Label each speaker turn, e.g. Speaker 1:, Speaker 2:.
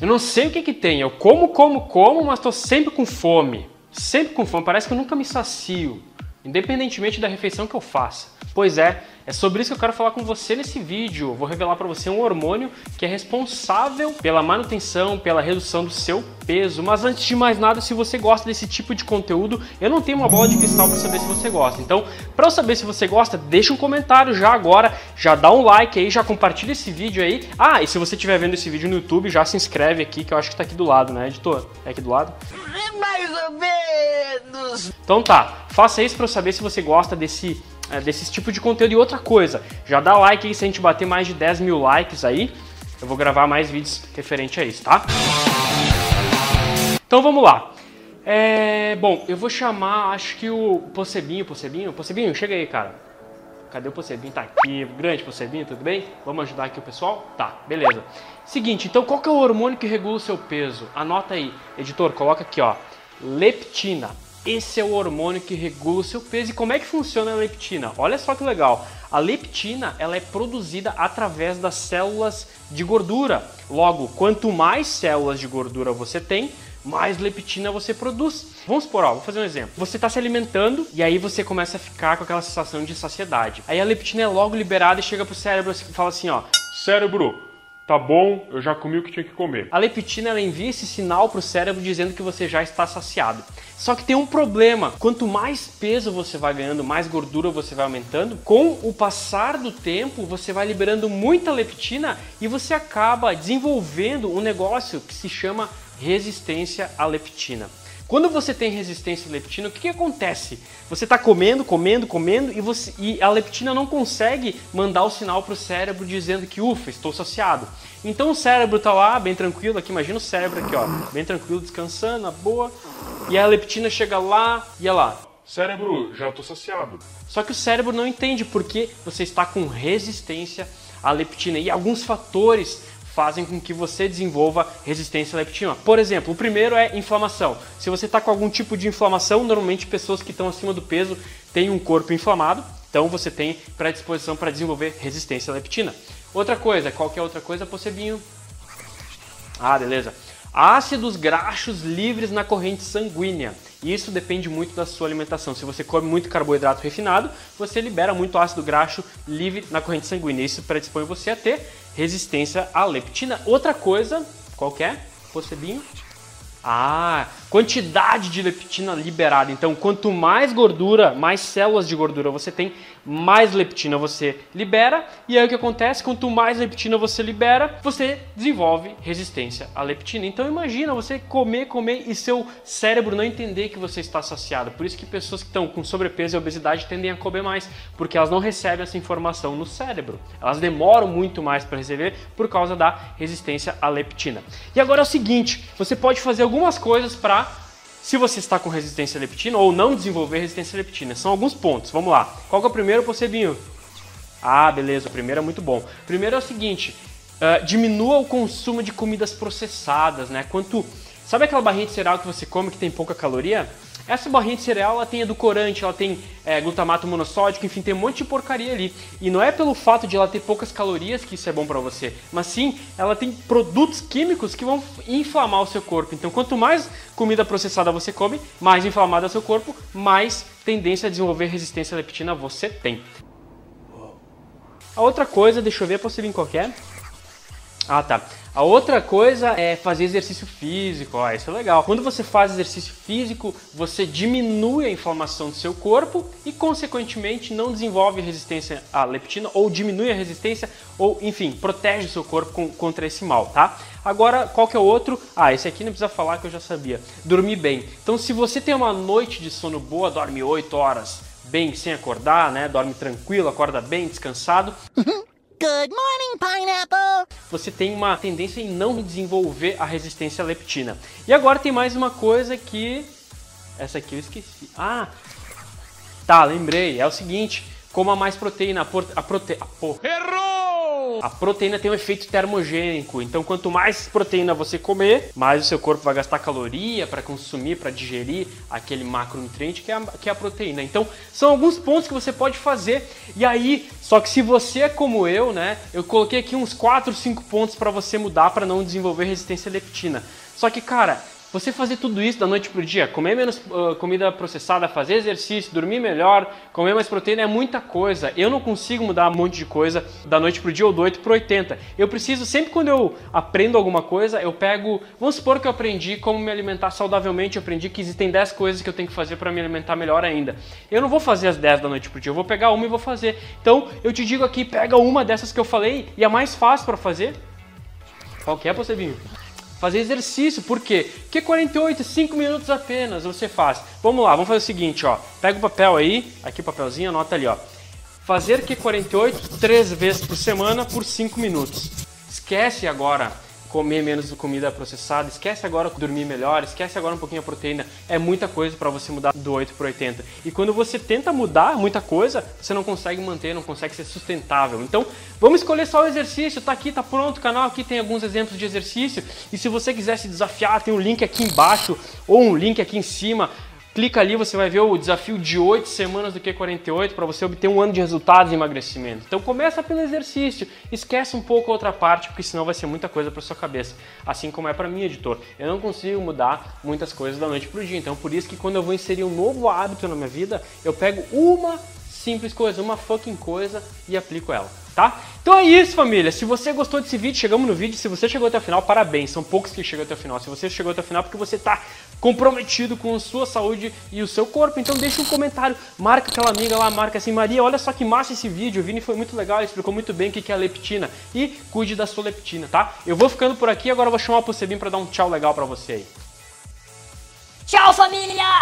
Speaker 1: Eu não sei o que que tem. Eu como, como, como, mas tô sempre com fome. Sempre com fome. Parece que eu nunca me sacio, independentemente da refeição que eu faça. Pois é, é sobre isso que eu quero falar com você nesse vídeo. Vou revelar para você um hormônio que é responsável pela manutenção, pela redução do seu peso. Mas antes de mais nada, se você gosta desse tipo de conteúdo, eu não tenho uma bola de cristal para saber se você gosta. Então, para eu saber se você gosta, deixa um comentário já agora, já dá um like aí, já compartilha esse vídeo aí. Ah, e se você estiver vendo esse vídeo no YouTube, já se inscreve aqui, que eu acho que tá aqui do lado, né, editor? É aqui do lado?
Speaker 2: Mais ou menos.
Speaker 1: Então tá, faça isso para eu saber se você gosta desse desse tipo de conteúdo. E outra coisa, já dá like aí se a gente bater mais de 10 mil likes aí. Eu vou gravar mais vídeos referente a isso, tá? Então vamos lá. É, bom, eu vou chamar, acho que o Possebinho, Possebinho, Possebinho, chega aí, cara. Cadê o Possebinho? Tá aqui, grande Possebinho, tudo bem? Vamos ajudar aqui o pessoal? Tá, beleza. Seguinte, então qual que é o hormônio que regula o seu peso? Anota aí, editor, coloca aqui, ó. Leptina. Esse é o hormônio que regula o seu peso. E como é que funciona a leptina? Olha só que legal. A leptina ela é produzida através das células de gordura. Logo, quanto mais células de gordura você tem, mais leptina você produz. Vamos supor, ó, vou fazer um exemplo. Você está se alimentando e aí você começa a ficar com aquela sensação de saciedade. Aí a leptina é logo liberada e chega pro cérebro e fala assim, ó,
Speaker 3: Cérebro, Tá bom, eu já comi o que tinha que comer.
Speaker 1: A leptina ela envia esse sinal para o cérebro dizendo que você já está saciado. Só que tem um problema: quanto mais peso você vai ganhando, mais gordura você vai aumentando, com o passar do tempo você vai liberando muita leptina e você acaba desenvolvendo um negócio que se chama resistência à leptina. Quando você tem resistência à leptina, o que, que acontece? Você está comendo, comendo, comendo e, você, e a leptina não consegue mandar o sinal para o cérebro dizendo que, ufa, estou saciado. Então o cérebro está lá, bem tranquilo, aqui imagina o cérebro aqui, ó, bem tranquilo, descansando, na boa, e a leptina chega lá e olha lá.
Speaker 3: Cérebro, já estou saciado.
Speaker 1: Só que o cérebro não entende porque você está com resistência à leptina e alguns fatores fazem com que você desenvolva resistência à leptina. Por exemplo, o primeiro é inflamação. Se você está com algum tipo de inflamação, normalmente pessoas que estão acima do peso têm um corpo inflamado, então você tem predisposição para desenvolver resistência à leptina. Outra coisa, qual que é outra coisa, Possebinho? Ah, beleza. Ácidos graxos livres na corrente sanguínea. Isso depende muito da sua alimentação. Se você come muito carboidrato refinado, você libera muito ácido graxo livre na corrente sanguínea. Isso predispõe você a ter resistência à leptina. Outra coisa, qualquer, é? Ah, quantidade de leptina liberada. Então, quanto mais gordura, mais células de gordura você tem, mais leptina você libera. E aí o que acontece? Quanto mais leptina você libera, você desenvolve resistência à leptina. Então, imagina você comer, comer e seu cérebro não entender que você está saciado. Por isso que pessoas que estão com sobrepeso e obesidade tendem a comer mais, porque elas não recebem essa informação no cérebro. Elas demoram muito mais para receber por causa da resistência à leptina. E agora é o seguinte, você pode fazer algumas coisas para se você está com resistência leptina ou não desenvolver resistência leptina. São alguns pontos. Vamos lá. Qual é o primeiro, Possebinho? Ah, beleza. O primeiro é muito bom. Primeiro é o seguinte: uh, diminua o consumo de comidas processadas, né? Quanto. Sabe aquela barrinha de cereal que você come que tem pouca caloria? Essa barrinha de cereal ela tem edulcorante, ela tem é, glutamato monossódico, enfim, tem um monte de porcaria ali. E não é pelo fato de ela ter poucas calorias que isso é bom para você, mas sim ela tem produtos químicos que vão inflamar o seu corpo. Então, quanto mais comida processada você come, mais inflamado é o seu corpo, mais tendência a desenvolver resistência à leptina você tem. A outra coisa, deixa eu ver, posso vir qualquer. Ah, tá. A outra coisa é fazer exercício físico, ó, isso é legal. Quando você faz exercício físico, você diminui a inflamação do seu corpo e, consequentemente, não desenvolve resistência à leptina ou diminui a resistência ou, enfim, protege o seu corpo com, contra esse mal, tá? Agora, qual que é o outro? Ah, esse aqui não precisa falar que eu já sabia. Dormir bem. Então, se você tem uma noite de sono boa, dorme 8 horas bem sem acordar, né? Dorme tranquilo, acorda bem, descansado.
Speaker 2: Good morning, pineapple!
Speaker 1: Você tem uma tendência em não desenvolver a resistência à leptina. E agora tem mais uma coisa que. Essa aqui eu esqueci. Ah! Tá, lembrei. É o seguinte: coma mais proteína. A, prote... a prote... Errou! Então, a proteína tem um efeito termogênico. Então, quanto mais proteína você comer, mais o seu corpo vai gastar caloria para consumir, para digerir aquele macronutriente que é, a, que é a proteína. Então, são alguns pontos que você pode fazer. E aí, só que se você é como eu, né, eu coloquei aqui uns 4, 5 pontos para você mudar para não desenvolver resistência à leptina. Só que, cara, você fazer tudo isso da noite pro dia, comer menos uh, comida processada, fazer exercício, dormir melhor, comer mais proteína é muita coisa. Eu não consigo mudar um monte de coisa da noite pro dia ou do 8 pro 80. Eu preciso, sempre quando eu aprendo alguma coisa, eu pego. Vamos supor que eu aprendi como me alimentar saudavelmente, eu aprendi que existem 10 coisas que eu tenho que fazer para me alimentar melhor ainda. Eu não vou fazer as 10 da noite pro dia, eu vou pegar uma e vou fazer. Então eu te digo aqui, pega uma dessas que eu falei e a mais fácil para fazer. Qual que é, Possebinho? Fazer exercício. Por quê? Porque 48, 5 minutos apenas você faz. Vamos lá, vamos fazer o seguinte, ó. Pega o papel aí, aqui o papelzinho, anota ali, ó. Fazer Q48 três vezes por semana por 5 minutos. Esquece agora comer menos comida processada, esquece agora dormir melhor, esquece agora um pouquinho a proteína. É muita coisa para você mudar do 8 para 80. E quando você tenta mudar muita coisa, você não consegue manter, não consegue ser sustentável. Então, vamos escolher só o exercício. Tá aqui, tá pronto o canal, aqui tem alguns exemplos de exercício. E se você quiser se desafiar, tem um link aqui embaixo ou um link aqui em cima Clica ali, você vai ver o desafio de 8 semanas do Q48 para você obter um ano de resultados de emagrecimento. Então começa pelo exercício, esquece um pouco a outra parte, porque senão vai ser muita coisa para sua cabeça. Assim como é para mim, editor. Eu não consigo mudar muitas coisas da noite pro dia. Então por isso que quando eu vou inserir um novo hábito na minha vida, eu pego uma simples coisa, uma fucking coisa e aplico ela tá? Então é isso, família. Se você gostou desse vídeo, chegamos no vídeo. Se você chegou até o final, parabéns. São poucos que chegam até o final. Se você chegou até o final, porque você está comprometido com a sua saúde e o seu corpo. Então deixa um comentário, marca aquela amiga lá, marca assim, Maria, olha só que massa esse vídeo. O Vini foi muito legal, ele explicou muito bem o que é a leptina. E cuide da sua leptina, tá? Eu vou ficando por aqui, agora eu vou chamar o Possebim para dar um tchau legal para você aí.
Speaker 4: Tchau, família!